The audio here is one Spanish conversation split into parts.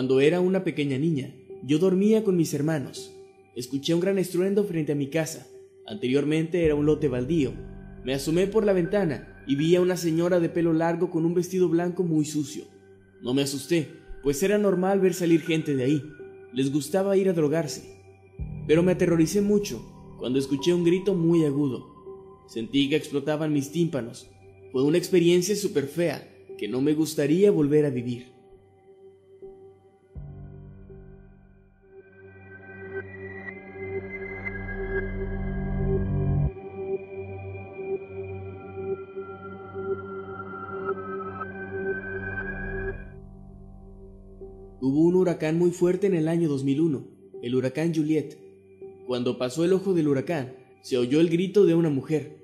Cuando era una pequeña niña, yo dormía con mis hermanos. Escuché un gran estruendo frente a mi casa. Anteriormente era un lote baldío. Me asomé por la ventana y vi a una señora de pelo largo con un vestido blanco muy sucio. No me asusté, pues era normal ver salir gente de ahí. Les gustaba ir a drogarse. Pero me aterroricé mucho cuando escuché un grito muy agudo. Sentí que explotaban mis tímpanos. Fue una experiencia súper fea que no me gustaría volver a vivir. Hubo un huracán muy fuerte en el año 2001, el huracán Juliet. Cuando pasó el ojo del huracán, se oyó el grito de una mujer.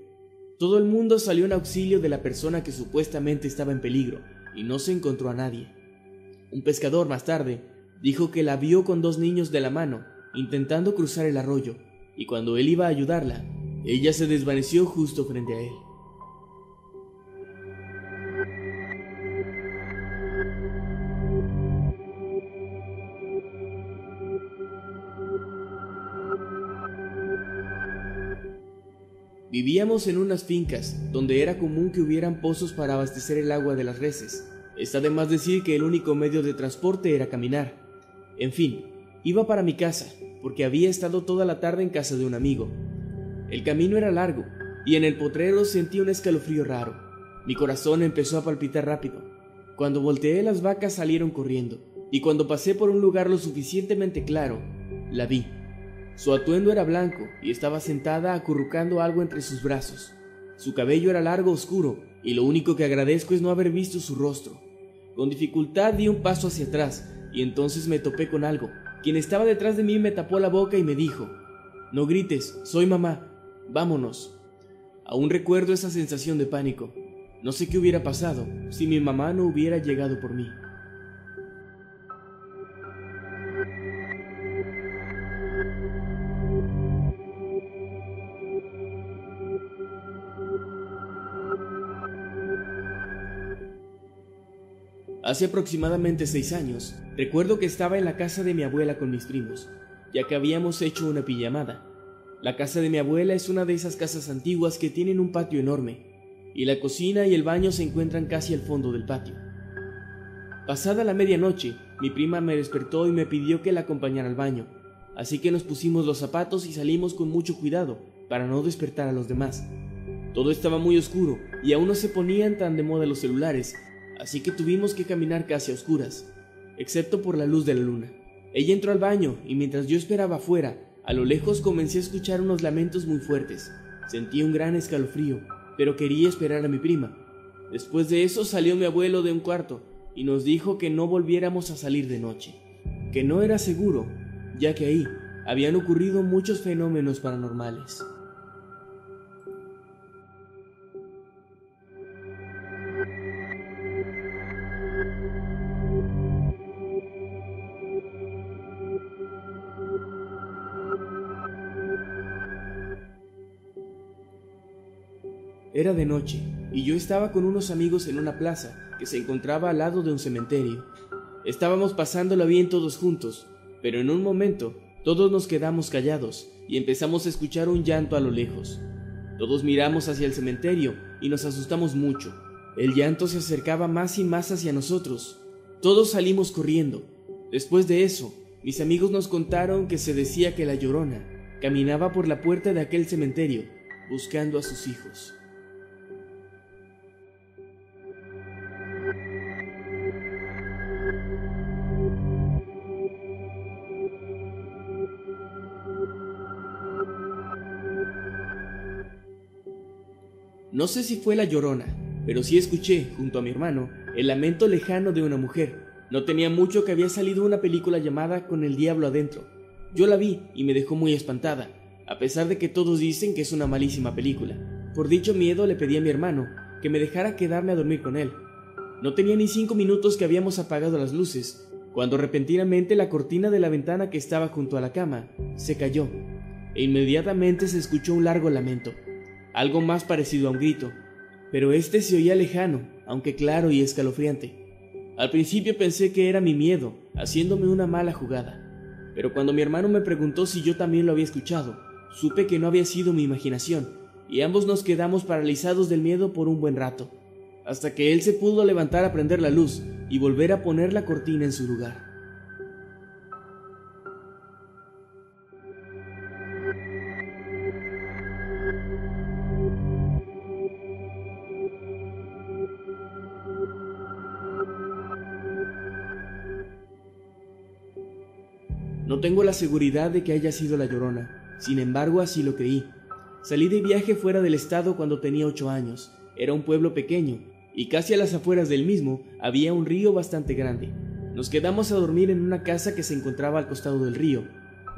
Todo el mundo salió en auxilio de la persona que supuestamente estaba en peligro, y no se encontró a nadie. Un pescador más tarde dijo que la vio con dos niños de la mano, intentando cruzar el arroyo, y cuando él iba a ayudarla, ella se desvaneció justo frente a él. Vivíamos en unas fincas donde era común que hubieran pozos para abastecer el agua de las reses. Está de más decir que el único medio de transporte era caminar. En fin, iba para mi casa, porque había estado toda la tarde en casa de un amigo. El camino era largo, y en el potrero sentí un escalofrío raro. Mi corazón empezó a palpitar rápido. Cuando volteé las vacas salieron corriendo, y cuando pasé por un lugar lo suficientemente claro, la vi. Su atuendo era blanco y estaba sentada acurrucando algo entre sus brazos. Su cabello era largo oscuro y lo único que agradezco es no haber visto su rostro. Con dificultad di un paso hacia atrás y entonces me topé con algo. Quien estaba detrás de mí me tapó la boca y me dijo, No grites, soy mamá, vámonos. Aún recuerdo esa sensación de pánico. No sé qué hubiera pasado si mi mamá no hubiera llegado por mí. Hace aproximadamente seis años, recuerdo que estaba en la casa de mi abuela con mis primos, ya que habíamos hecho una pijamada. La casa de mi abuela es una de esas casas antiguas que tienen un patio enorme, y la cocina y el baño se encuentran casi al fondo del patio. Pasada la medianoche, mi prima me despertó y me pidió que la acompañara al baño, así que nos pusimos los zapatos y salimos con mucho cuidado para no despertar a los demás. Todo estaba muy oscuro y aún no se ponían tan de moda los celulares, así que tuvimos que caminar casi a oscuras, excepto por la luz de la luna. Ella entró al baño y mientras yo esperaba afuera, a lo lejos comencé a escuchar unos lamentos muy fuertes. Sentí un gran escalofrío, pero quería esperar a mi prima. Después de eso salió mi abuelo de un cuarto y nos dijo que no volviéramos a salir de noche, que no era seguro, ya que ahí habían ocurrido muchos fenómenos paranormales. Era de noche y yo estaba con unos amigos en una plaza que se encontraba al lado de un cementerio. Estábamos pasándolo bien todos juntos, pero en un momento todos nos quedamos callados y empezamos a escuchar un llanto a lo lejos. Todos miramos hacia el cementerio y nos asustamos mucho. El llanto se acercaba más y más hacia nosotros. Todos salimos corriendo. Después de eso, mis amigos nos contaron que se decía que la llorona caminaba por la puerta de aquel cementerio buscando a sus hijos. No sé si fue la llorona, pero sí escuché, junto a mi hermano, el lamento lejano de una mujer. No tenía mucho que había salido una película llamada Con el Diablo adentro. Yo la vi y me dejó muy espantada, a pesar de que todos dicen que es una malísima película. Por dicho miedo le pedí a mi hermano que me dejara quedarme a dormir con él. No tenía ni cinco minutos que habíamos apagado las luces, cuando repentinamente la cortina de la ventana que estaba junto a la cama se cayó, e inmediatamente se escuchó un largo lamento algo más parecido a un grito, pero este se oía lejano, aunque claro y escalofriante. Al principio pensé que era mi miedo, haciéndome una mala jugada, pero cuando mi hermano me preguntó si yo también lo había escuchado, supe que no había sido mi imaginación, y ambos nos quedamos paralizados del miedo por un buen rato, hasta que él se pudo levantar a prender la luz y volver a poner la cortina en su lugar. No tengo la seguridad de que haya sido la llorona, sin embargo así lo creí. Salí de viaje fuera del estado cuando tenía ocho años. Era un pueblo pequeño, y casi a las afueras del mismo había un río bastante grande. Nos quedamos a dormir en una casa que se encontraba al costado del río.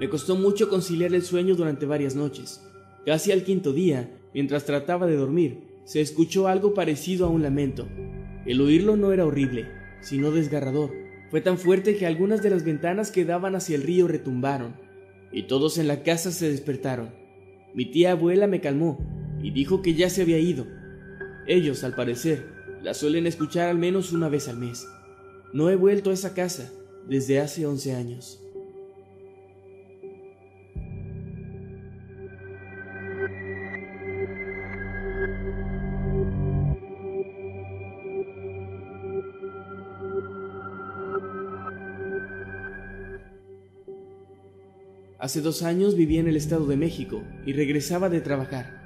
Me costó mucho conciliar el sueño durante varias noches. Casi al quinto día, mientras trataba de dormir, se escuchó algo parecido a un lamento. El oírlo no era horrible, sino desgarrador fue tan fuerte que algunas de las ventanas que daban hacia el río retumbaron, y todos en la casa se despertaron. Mi tía abuela me calmó y dijo que ya se había ido. Ellos, al parecer, la suelen escuchar al menos una vez al mes. No he vuelto a esa casa desde hace 11 años. Hace dos años vivía en el Estado de México y regresaba de trabajar.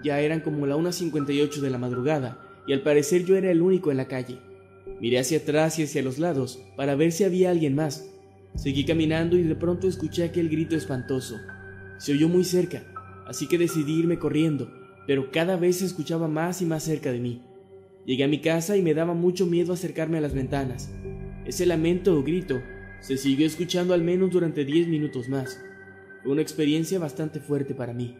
Ya eran como la 1.58 de la madrugada y al parecer yo era el único en la calle. Miré hacia atrás y hacia los lados para ver si había alguien más. Seguí caminando y de pronto escuché aquel grito espantoso. Se oyó muy cerca, así que decidí irme corriendo, pero cada vez se escuchaba más y más cerca de mí. Llegué a mi casa y me daba mucho miedo acercarme a las ventanas. Ese lamento o grito se siguió escuchando al menos durante diez minutos más. Fue una experiencia bastante fuerte para mí.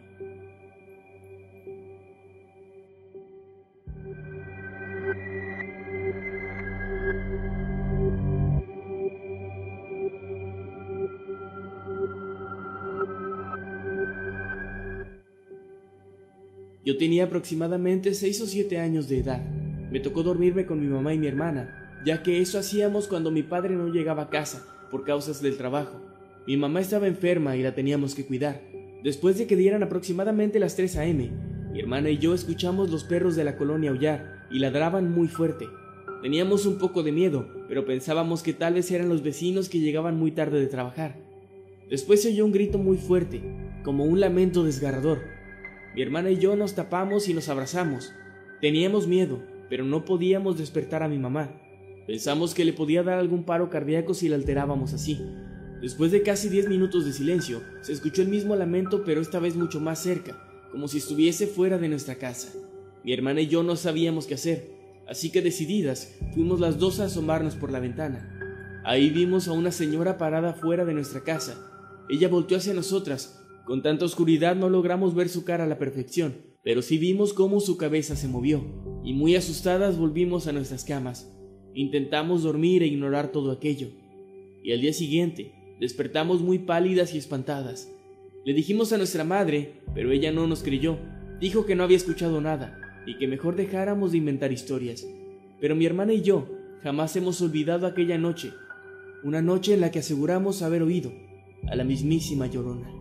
Yo tenía aproximadamente 6 o 7 años de edad. Me tocó dormirme con mi mamá y mi hermana, ya que eso hacíamos cuando mi padre no llegaba a casa por causas del trabajo. Mi mamá estaba enferma y la teníamos que cuidar. Después de que dieran aproximadamente las 3 a.m., mi hermana y yo escuchamos los perros de la colonia aullar y ladraban muy fuerte. Teníamos un poco de miedo, pero pensábamos que tal vez eran los vecinos que llegaban muy tarde de trabajar. Después se oyó un grito muy fuerte, como un lamento desgarrador. Mi hermana y yo nos tapamos y nos abrazamos. Teníamos miedo, pero no podíamos despertar a mi mamá. Pensamos que le podía dar algún paro cardíaco si la alterábamos así, Después de casi 10 minutos de silencio, se escuchó el mismo lamento pero esta vez mucho más cerca, como si estuviese fuera de nuestra casa. Mi hermana y yo no sabíamos qué hacer, así que decididas fuimos las dos a asomarnos por la ventana. Ahí vimos a una señora parada fuera de nuestra casa. Ella volteó hacia nosotras. Con tanta oscuridad no logramos ver su cara a la perfección, pero sí vimos cómo su cabeza se movió, y muy asustadas volvimos a nuestras camas. Intentamos dormir e ignorar todo aquello. Y al día siguiente, Despertamos muy pálidas y espantadas. Le dijimos a nuestra madre, pero ella no nos creyó. Dijo que no había escuchado nada y que mejor dejáramos de inventar historias. Pero mi hermana y yo jamás hemos olvidado aquella noche, una noche en la que aseguramos haber oído a la mismísima Llorona.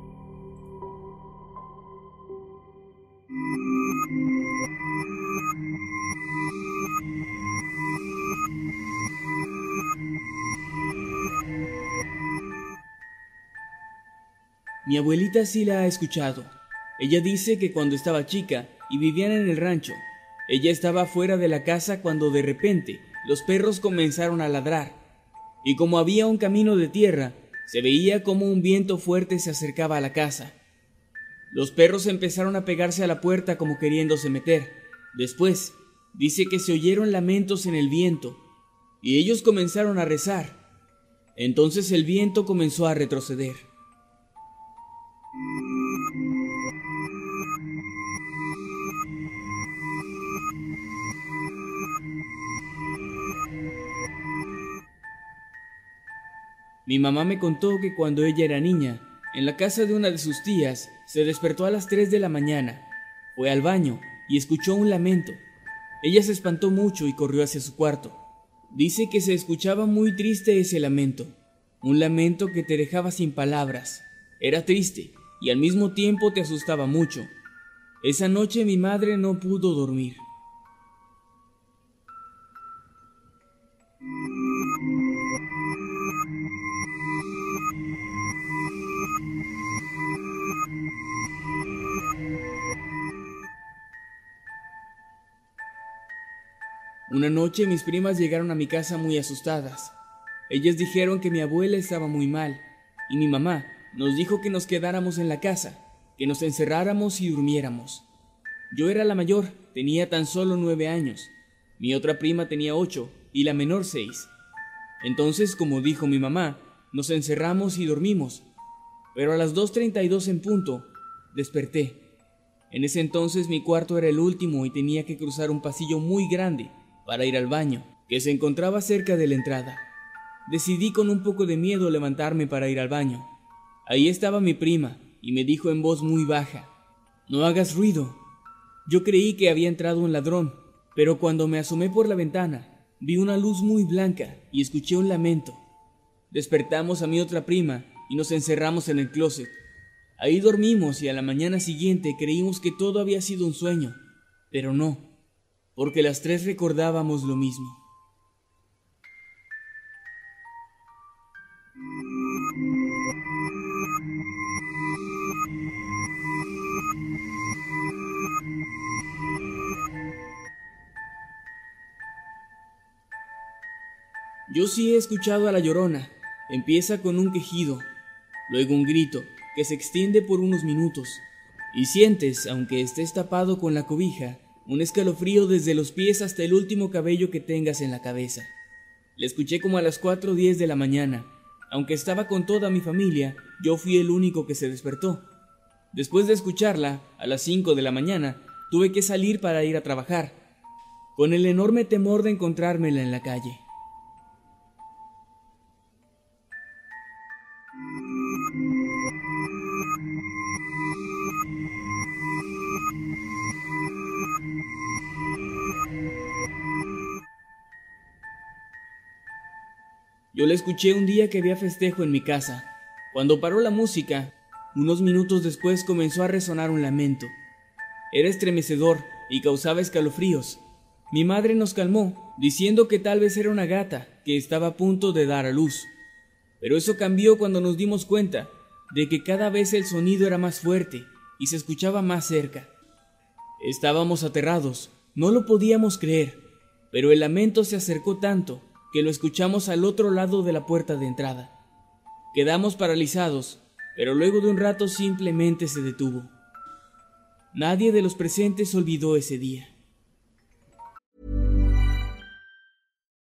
Mi abuelita sí la ha escuchado. Ella dice que cuando estaba chica y vivían en el rancho, ella estaba fuera de la casa cuando de repente los perros comenzaron a ladrar. Y como había un camino de tierra, se veía como un viento fuerte se acercaba a la casa. Los perros empezaron a pegarse a la puerta como queriéndose meter. Después, dice que se oyeron lamentos en el viento, y ellos comenzaron a rezar. Entonces el viento comenzó a retroceder. Mi mamá me contó que cuando ella era niña, en la casa de una de sus tías, se despertó a las 3 de la mañana, fue al baño y escuchó un lamento. Ella se espantó mucho y corrió hacia su cuarto. Dice que se escuchaba muy triste ese lamento, un lamento que te dejaba sin palabras. Era triste y al mismo tiempo te asustaba mucho. Esa noche mi madre no pudo dormir. Una noche mis primas llegaron a mi casa muy asustadas. Ellas dijeron que mi abuela estaba muy mal y mi mamá nos dijo que nos quedáramos en la casa, que nos encerráramos y durmiéramos. Yo era la mayor, tenía tan solo nueve años. Mi otra prima tenía ocho y la menor seis. Entonces, como dijo mi mamá, nos encerramos y dormimos. Pero a las 2.32 en punto, desperté. En ese entonces mi cuarto era el último y tenía que cruzar un pasillo muy grande para ir al baño, que se encontraba cerca de la entrada. Decidí con un poco de miedo levantarme para ir al baño. Ahí estaba mi prima, y me dijo en voz muy baja, No hagas ruido. Yo creí que había entrado un ladrón, pero cuando me asomé por la ventana, vi una luz muy blanca y escuché un lamento. Despertamos a mi otra prima y nos encerramos en el closet. Ahí dormimos y a la mañana siguiente creímos que todo había sido un sueño, pero no porque las tres recordábamos lo mismo. Yo sí he escuchado a la llorona. Empieza con un quejido, luego un grito que se extiende por unos minutos, y sientes, aunque estés tapado con la cobija, un escalofrío desde los pies hasta el último cabello que tengas en la cabeza. Le escuché como a las 4.10 de la mañana. Aunque estaba con toda mi familia, yo fui el único que se despertó. Después de escucharla, a las 5 de la mañana, tuve que salir para ir a trabajar, con el enorme temor de encontrármela en la calle. Yo la escuché un día que había festejo en mi casa. Cuando paró la música, unos minutos después comenzó a resonar un lamento. Era estremecedor y causaba escalofríos. Mi madre nos calmó, diciendo que tal vez era una gata que estaba a punto de dar a luz. Pero eso cambió cuando nos dimos cuenta de que cada vez el sonido era más fuerte y se escuchaba más cerca. Estábamos aterrados, no lo podíamos creer, pero el lamento se acercó tanto que lo escuchamos al otro lado de la puerta de entrada. Quedamos paralizados, pero luego de un rato simplemente se detuvo. Nadie de los presentes olvidó ese día.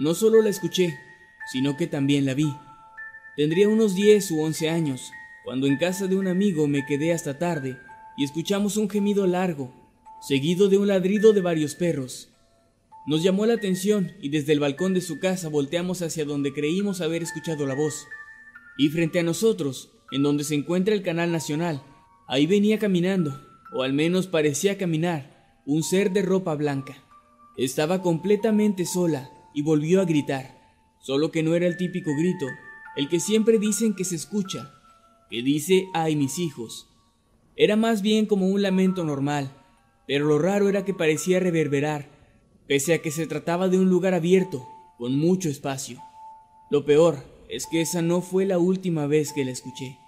No solo la escuché, sino que también la vi. Tendría unos 10 u 11 años, cuando en casa de un amigo me quedé hasta tarde y escuchamos un gemido largo, seguido de un ladrido de varios perros. Nos llamó la atención y desde el balcón de su casa volteamos hacia donde creímos haber escuchado la voz. Y frente a nosotros, en donde se encuentra el canal nacional, ahí venía caminando, o al menos parecía caminar, un ser de ropa blanca. Estaba completamente sola y volvió a gritar, solo que no era el típico grito, el que siempre dicen que se escucha, que dice ay mis hijos. Era más bien como un lamento normal, pero lo raro era que parecía reverberar, pese a que se trataba de un lugar abierto, con mucho espacio. Lo peor es que esa no fue la última vez que la escuché.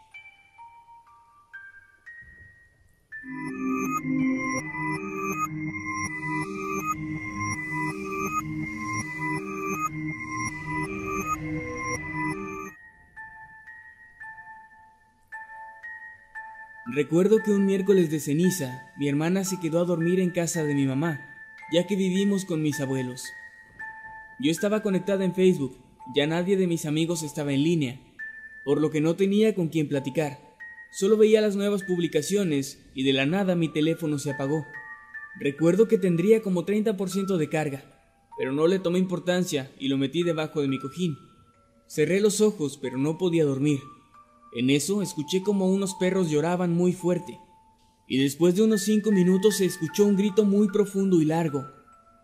Recuerdo que un miércoles de ceniza, mi hermana se quedó a dormir en casa de mi mamá, ya que vivimos con mis abuelos. Yo estaba conectada en Facebook, ya nadie de mis amigos estaba en línea, por lo que no tenía con quién platicar. Solo veía las nuevas publicaciones y de la nada mi teléfono se apagó. Recuerdo que tendría como 30% de carga, pero no le tomé importancia y lo metí debajo de mi cojín. Cerré los ojos, pero no podía dormir. En eso escuché como unos perros lloraban muy fuerte, y después de unos cinco minutos se escuchó un grito muy profundo y largo.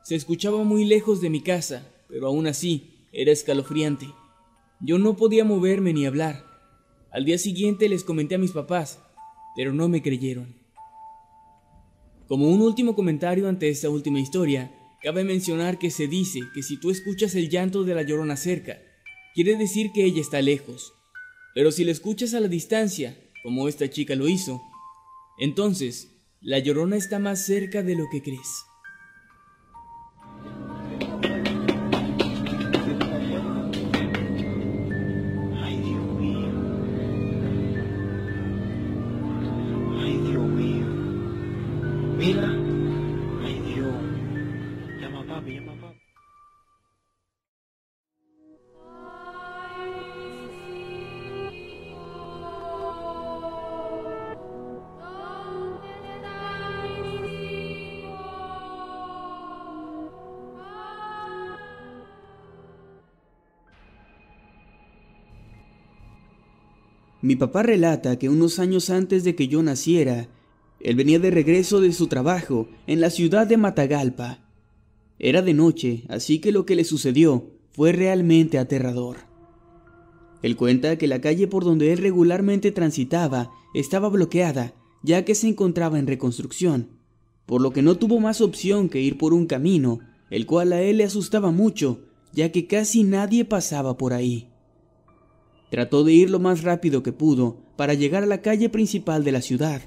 Se escuchaba muy lejos de mi casa, pero aún así era escalofriante. Yo no podía moverme ni hablar. Al día siguiente les comenté a mis papás, pero no me creyeron. Como un último comentario ante esta última historia, cabe mencionar que se dice que si tú escuchas el llanto de la llorona cerca, quiere decir que ella está lejos, pero si la escuchas a la distancia, como esta chica lo hizo, entonces la llorona está más cerca de lo que crees. Mira. Mi papá relata que unos años antes de que yo naciera, él venía de regreso de su trabajo en la ciudad de Matagalpa. Era de noche, así que lo que le sucedió fue realmente aterrador. Él cuenta que la calle por donde él regularmente transitaba estaba bloqueada, ya que se encontraba en reconstrucción, por lo que no tuvo más opción que ir por un camino, el cual a él le asustaba mucho, ya que casi nadie pasaba por ahí. Trató de ir lo más rápido que pudo para llegar a la calle principal de la ciudad.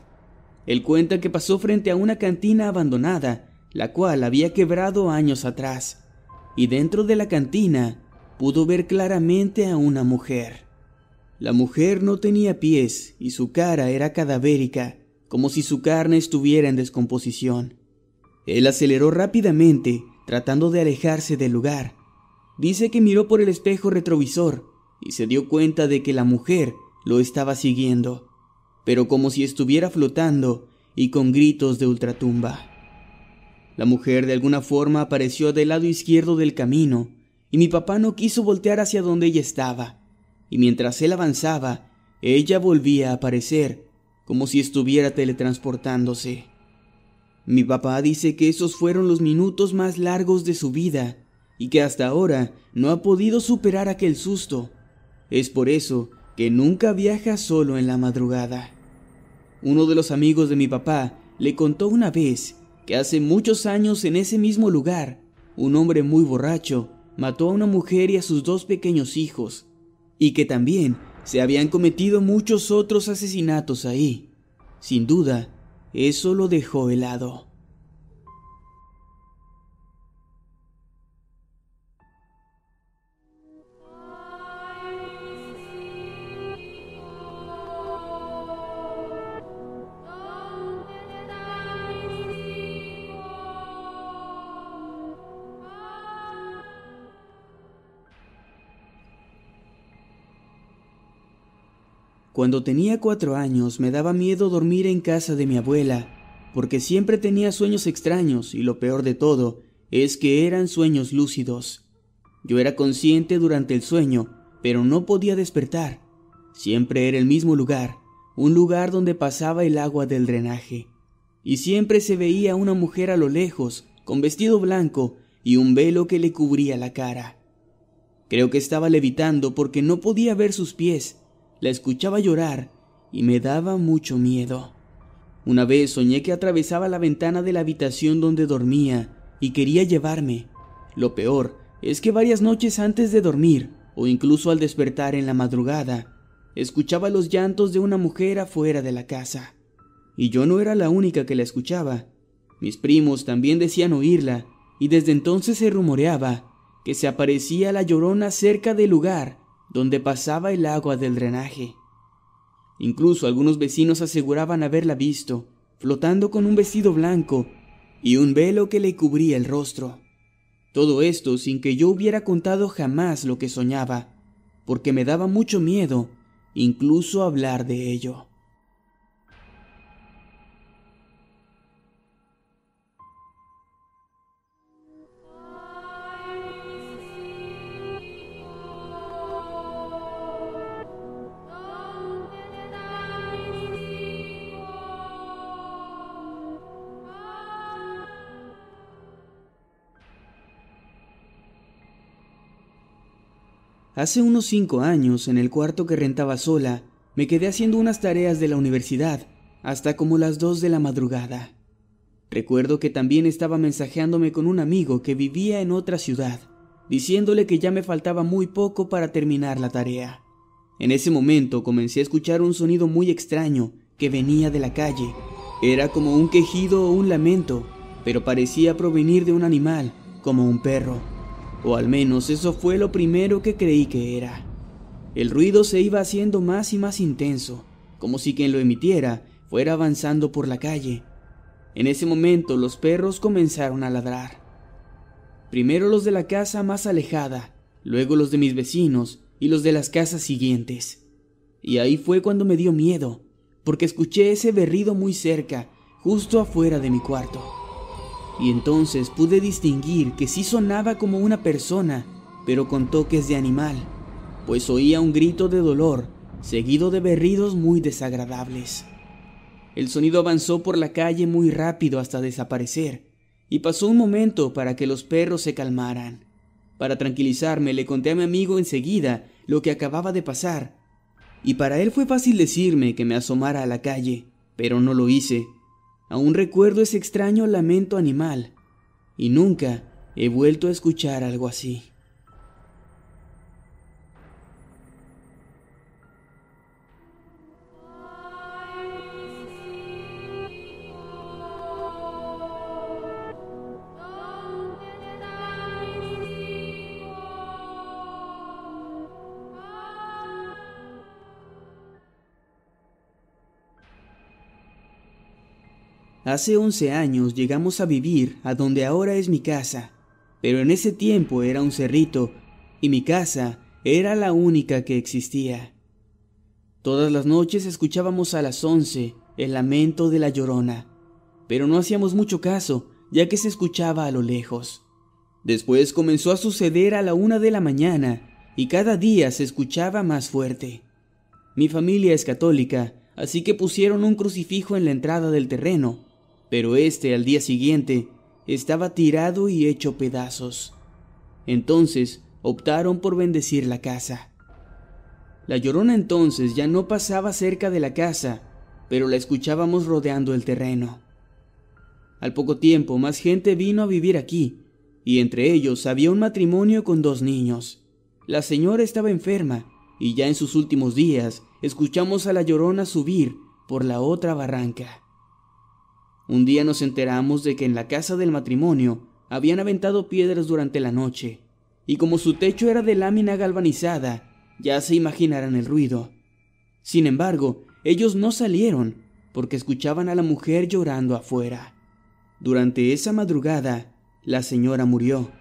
Él cuenta que pasó frente a una cantina abandonada, la cual había quebrado años atrás, y dentro de la cantina pudo ver claramente a una mujer. La mujer no tenía pies y su cara era cadavérica, como si su carne estuviera en descomposición. Él aceleró rápidamente, tratando de alejarse del lugar. Dice que miró por el espejo retrovisor y se dio cuenta de que la mujer lo estaba siguiendo, pero como si estuviera flotando y con gritos de ultratumba. La mujer de alguna forma apareció del lado izquierdo del camino, y mi papá no quiso voltear hacia donde ella estaba, y mientras él avanzaba, ella volvía a aparecer, como si estuviera teletransportándose. Mi papá dice que esos fueron los minutos más largos de su vida, y que hasta ahora no ha podido superar aquel susto. Es por eso que nunca viaja solo en la madrugada. Uno de los amigos de mi papá le contó una vez que hace muchos años en ese mismo lugar, un hombre muy borracho mató a una mujer y a sus dos pequeños hijos, y que también se habían cometido muchos otros asesinatos ahí. Sin duda, eso lo dejó helado. Cuando tenía cuatro años me daba miedo dormir en casa de mi abuela, porque siempre tenía sueños extraños y lo peor de todo es que eran sueños lúcidos. Yo era consciente durante el sueño, pero no podía despertar. Siempre era el mismo lugar, un lugar donde pasaba el agua del drenaje. Y siempre se veía una mujer a lo lejos, con vestido blanco y un velo que le cubría la cara. Creo que estaba levitando porque no podía ver sus pies, la escuchaba llorar y me daba mucho miedo. Una vez soñé que atravesaba la ventana de la habitación donde dormía y quería llevarme. Lo peor es que varias noches antes de dormir, o incluso al despertar en la madrugada, escuchaba los llantos de una mujer afuera de la casa. Y yo no era la única que la escuchaba. Mis primos también decían oírla, y desde entonces se rumoreaba que se aparecía la llorona cerca del lugar donde pasaba el agua del drenaje. Incluso algunos vecinos aseguraban haberla visto, flotando con un vestido blanco y un velo que le cubría el rostro. Todo esto sin que yo hubiera contado jamás lo que soñaba, porque me daba mucho miedo incluso hablar de ello. Hace unos cinco años, en el cuarto que rentaba sola, me quedé haciendo unas tareas de la universidad, hasta como las dos de la madrugada. Recuerdo que también estaba mensajeándome con un amigo que vivía en otra ciudad, diciéndole que ya me faltaba muy poco para terminar la tarea. En ese momento comencé a escuchar un sonido muy extraño que venía de la calle. Era como un quejido o un lamento, pero parecía provenir de un animal, como un perro. O al menos eso fue lo primero que creí que era. El ruido se iba haciendo más y más intenso, como si quien lo emitiera fuera avanzando por la calle. En ese momento los perros comenzaron a ladrar. Primero los de la casa más alejada, luego los de mis vecinos y los de las casas siguientes. Y ahí fue cuando me dio miedo, porque escuché ese berrido muy cerca, justo afuera de mi cuarto y entonces pude distinguir que sí sonaba como una persona, pero con toques de animal, pues oía un grito de dolor, seguido de berridos muy desagradables. El sonido avanzó por la calle muy rápido hasta desaparecer, y pasó un momento para que los perros se calmaran. Para tranquilizarme le conté a mi amigo enseguida lo que acababa de pasar, y para él fue fácil decirme que me asomara a la calle, pero no lo hice, Aún recuerdo ese extraño lamento animal y nunca he vuelto a escuchar algo así. Hace 11 años llegamos a vivir a donde ahora es mi casa, pero en ese tiempo era un cerrito y mi casa era la única que existía. Todas las noches escuchábamos a las 11 el lamento de la llorona, pero no hacíamos mucho caso ya que se escuchaba a lo lejos. Después comenzó a suceder a la una de la mañana y cada día se escuchaba más fuerte. Mi familia es católica, así que pusieron un crucifijo en la entrada del terreno pero este al día siguiente estaba tirado y hecho pedazos. Entonces optaron por bendecir la casa. La llorona entonces ya no pasaba cerca de la casa, pero la escuchábamos rodeando el terreno. Al poco tiempo más gente vino a vivir aquí, y entre ellos había un matrimonio con dos niños. La señora estaba enferma, y ya en sus últimos días escuchamos a la llorona subir por la otra barranca. Un día nos enteramos de que en la casa del matrimonio habían aventado piedras durante la noche, y como su techo era de lámina galvanizada, ya se imaginarán el ruido. Sin embargo, ellos no salieron, porque escuchaban a la mujer llorando afuera. Durante esa madrugada, la señora murió.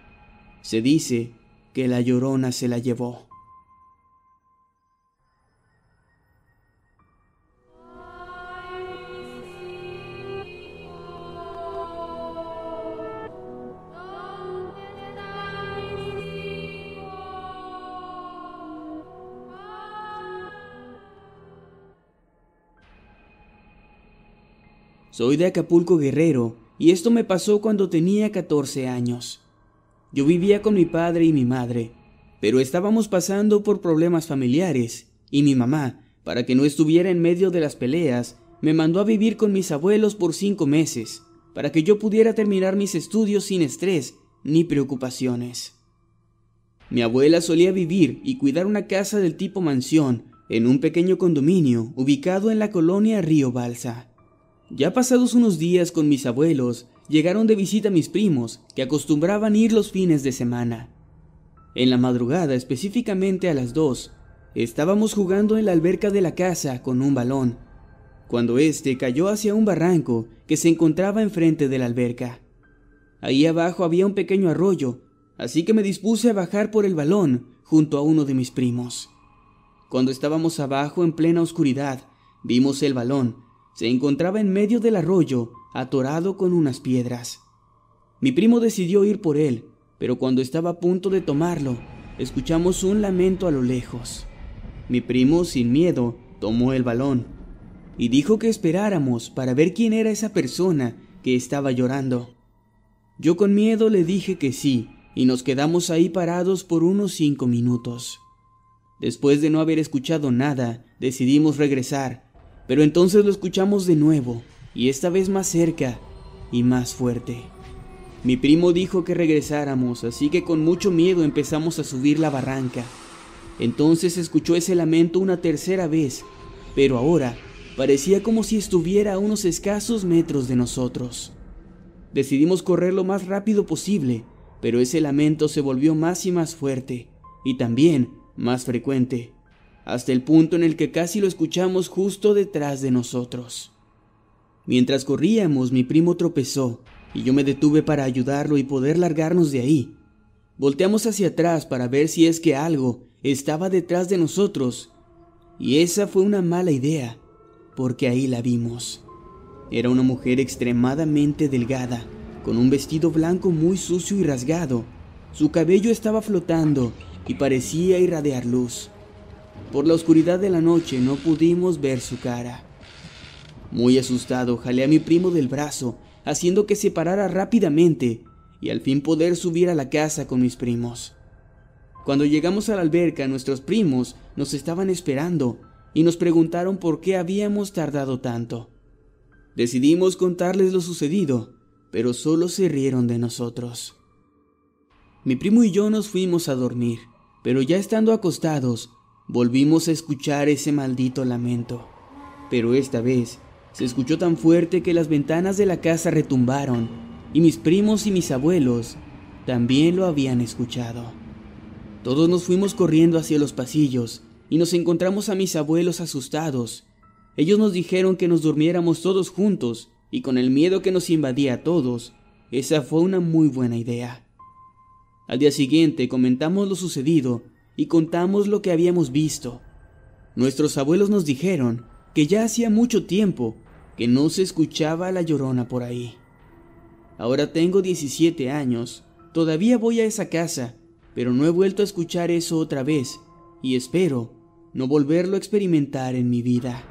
Se dice que la llorona se la llevó. Soy de Acapulco Guerrero y esto me pasó cuando tenía 14 años. Yo vivía con mi padre y mi madre, pero estábamos pasando por problemas familiares y mi mamá, para que no estuviera en medio de las peleas, me mandó a vivir con mis abuelos por cinco meses, para que yo pudiera terminar mis estudios sin estrés ni preocupaciones. Mi abuela solía vivir y cuidar una casa del tipo mansión en un pequeño condominio ubicado en la colonia Río Balsa. Ya pasados unos días con mis abuelos, llegaron de visita mis primos, que acostumbraban ir los fines de semana. En la madrugada, específicamente a las dos, estábamos jugando en la alberca de la casa con un balón, cuando éste cayó hacia un barranco que se encontraba enfrente de la alberca. Ahí abajo había un pequeño arroyo, así que me dispuse a bajar por el balón junto a uno de mis primos. Cuando estábamos abajo en plena oscuridad, vimos el balón se encontraba en medio del arroyo, atorado con unas piedras. Mi primo decidió ir por él, pero cuando estaba a punto de tomarlo, escuchamos un lamento a lo lejos. Mi primo, sin miedo, tomó el balón y dijo que esperáramos para ver quién era esa persona que estaba llorando. Yo con miedo le dije que sí, y nos quedamos ahí parados por unos cinco minutos. Después de no haber escuchado nada, decidimos regresar pero entonces lo escuchamos de nuevo, y esta vez más cerca y más fuerte. Mi primo dijo que regresáramos, así que con mucho miedo empezamos a subir la barranca. Entonces escuchó ese lamento una tercera vez, pero ahora parecía como si estuviera a unos escasos metros de nosotros. Decidimos correr lo más rápido posible, pero ese lamento se volvió más y más fuerte, y también más frecuente hasta el punto en el que casi lo escuchamos justo detrás de nosotros. Mientras corríamos, mi primo tropezó y yo me detuve para ayudarlo y poder largarnos de ahí. Volteamos hacia atrás para ver si es que algo estaba detrás de nosotros, y esa fue una mala idea, porque ahí la vimos. Era una mujer extremadamente delgada, con un vestido blanco muy sucio y rasgado. Su cabello estaba flotando y parecía irradiar luz. Por la oscuridad de la noche no pudimos ver su cara. Muy asustado, jalé a mi primo del brazo, haciendo que se parara rápidamente y al fin poder subir a la casa con mis primos. Cuando llegamos a la alberca, nuestros primos nos estaban esperando y nos preguntaron por qué habíamos tardado tanto. Decidimos contarles lo sucedido, pero solo se rieron de nosotros. Mi primo y yo nos fuimos a dormir, pero ya estando acostados, Volvimos a escuchar ese maldito lamento, pero esta vez se escuchó tan fuerte que las ventanas de la casa retumbaron y mis primos y mis abuelos también lo habían escuchado. Todos nos fuimos corriendo hacia los pasillos y nos encontramos a mis abuelos asustados. Ellos nos dijeron que nos durmiéramos todos juntos y con el miedo que nos invadía a todos, esa fue una muy buena idea. Al día siguiente comentamos lo sucedido y contamos lo que habíamos visto. Nuestros abuelos nos dijeron que ya hacía mucho tiempo que no se escuchaba la llorona por ahí. Ahora tengo 17 años, todavía voy a esa casa, pero no he vuelto a escuchar eso otra vez y espero no volverlo a experimentar en mi vida.